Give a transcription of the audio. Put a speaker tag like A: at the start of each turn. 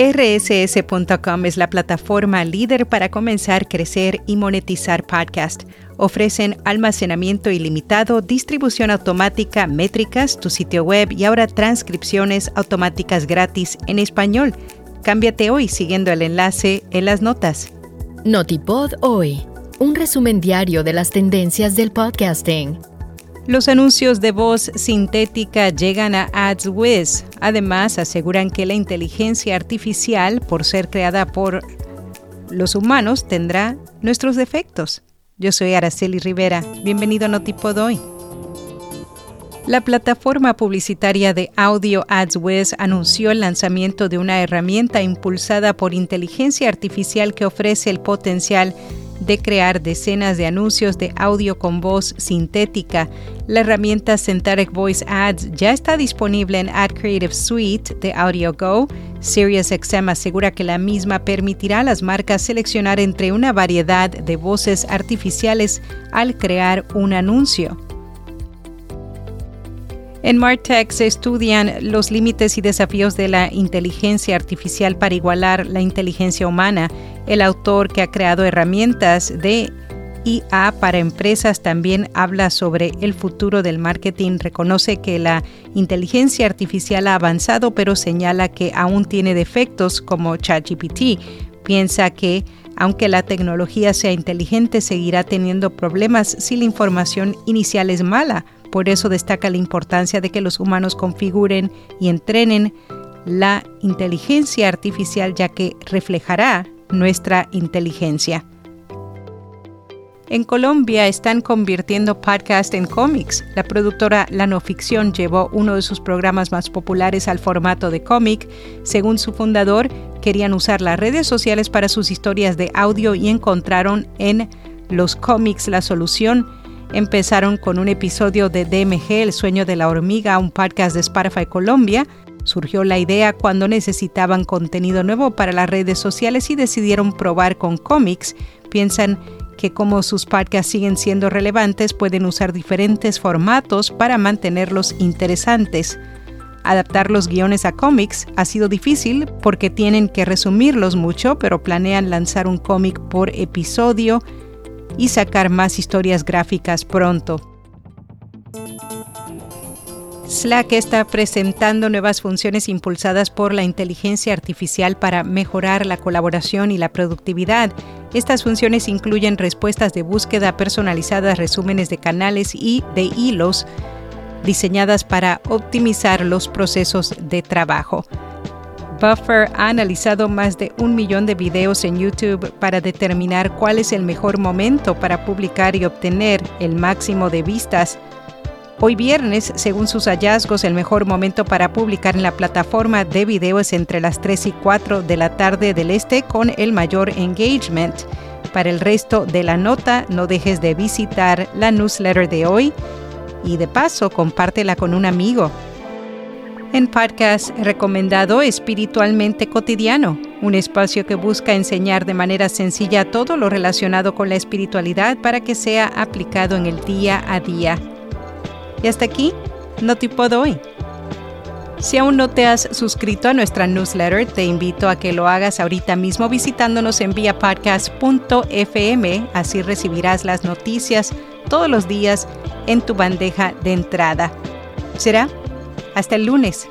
A: RSS.com es la plataforma líder para comenzar, crecer y monetizar podcast. Ofrecen almacenamiento ilimitado, distribución automática, métricas, tu sitio web y ahora transcripciones automáticas gratis en español. Cámbiate hoy siguiendo el enlace en las notas.
B: Notipod hoy, un resumen diario de las tendencias del podcasting.
A: Los anuncios de voz sintética llegan a AdsWiz. Además, aseguran que la inteligencia artificial, por ser creada por los humanos, tendrá nuestros defectos. Yo soy Araceli Rivera. Bienvenido a Notipod hoy. La plataforma publicitaria de audio AdsWiz anunció el lanzamiento de una herramienta impulsada por inteligencia artificial que ofrece el potencial de crear decenas de anuncios de audio con voz sintética. La herramienta Synthetic Voice Ads ya está disponible en Ad Creative Suite de AudioGo. SiriusXM asegura que la misma permitirá a las marcas seleccionar entre una variedad de voces artificiales al crear un anuncio. En Martech se estudian los límites y desafíos de la inteligencia artificial para igualar la inteligencia humana. El autor que ha creado herramientas de IA para empresas también habla sobre el futuro del marketing. Reconoce que la inteligencia artificial ha avanzado, pero señala que aún tiene defectos como ChatGPT. Piensa que aunque la tecnología sea inteligente, seguirá teniendo problemas si la información inicial es mala por eso destaca la importancia de que los humanos configuren y entrenen la inteligencia artificial ya que reflejará nuestra inteligencia. En Colombia están convirtiendo podcast en cómics. La productora Lanoficción llevó uno de sus programas más populares al formato de cómic. Según su fundador, querían usar las redes sociales para sus historias de audio y encontraron en los cómics la solución Empezaron con un episodio de DMG, El sueño de la hormiga, un podcast de Spotify Colombia. Surgió la idea cuando necesitaban contenido nuevo para las redes sociales y decidieron probar con cómics. Piensan que como sus podcasts siguen siendo relevantes, pueden usar diferentes formatos para mantenerlos interesantes. Adaptar los guiones a cómics ha sido difícil porque tienen que resumirlos mucho, pero planean lanzar un cómic por episodio y sacar más historias gráficas pronto. Slack está presentando nuevas funciones impulsadas por la inteligencia artificial para mejorar la colaboración y la productividad. Estas funciones incluyen respuestas de búsqueda personalizadas, resúmenes de canales y de hilos diseñadas para optimizar los procesos de trabajo. Buffer ha analizado más de un millón de videos en YouTube para determinar cuál es el mejor momento para publicar y obtener el máximo de vistas. Hoy viernes, según sus hallazgos, el mejor momento para publicar en la plataforma de video es entre las 3 y 4 de la tarde del este con el mayor engagement. Para el resto de la nota, no dejes de visitar la newsletter de hoy y de paso compártela con un amigo en podcast recomendado Espiritualmente Cotidiano, un espacio que busca enseñar de manera sencilla todo lo relacionado con la espiritualidad para que sea aplicado en el día a día. Y hasta aquí, no te puedo hoy. Si aún no te has suscrito a nuestra newsletter, te invito a que lo hagas ahorita mismo visitándonos en viapodcast.fm, así recibirás las noticias todos los días en tu bandeja de entrada. Será hasta el lunes.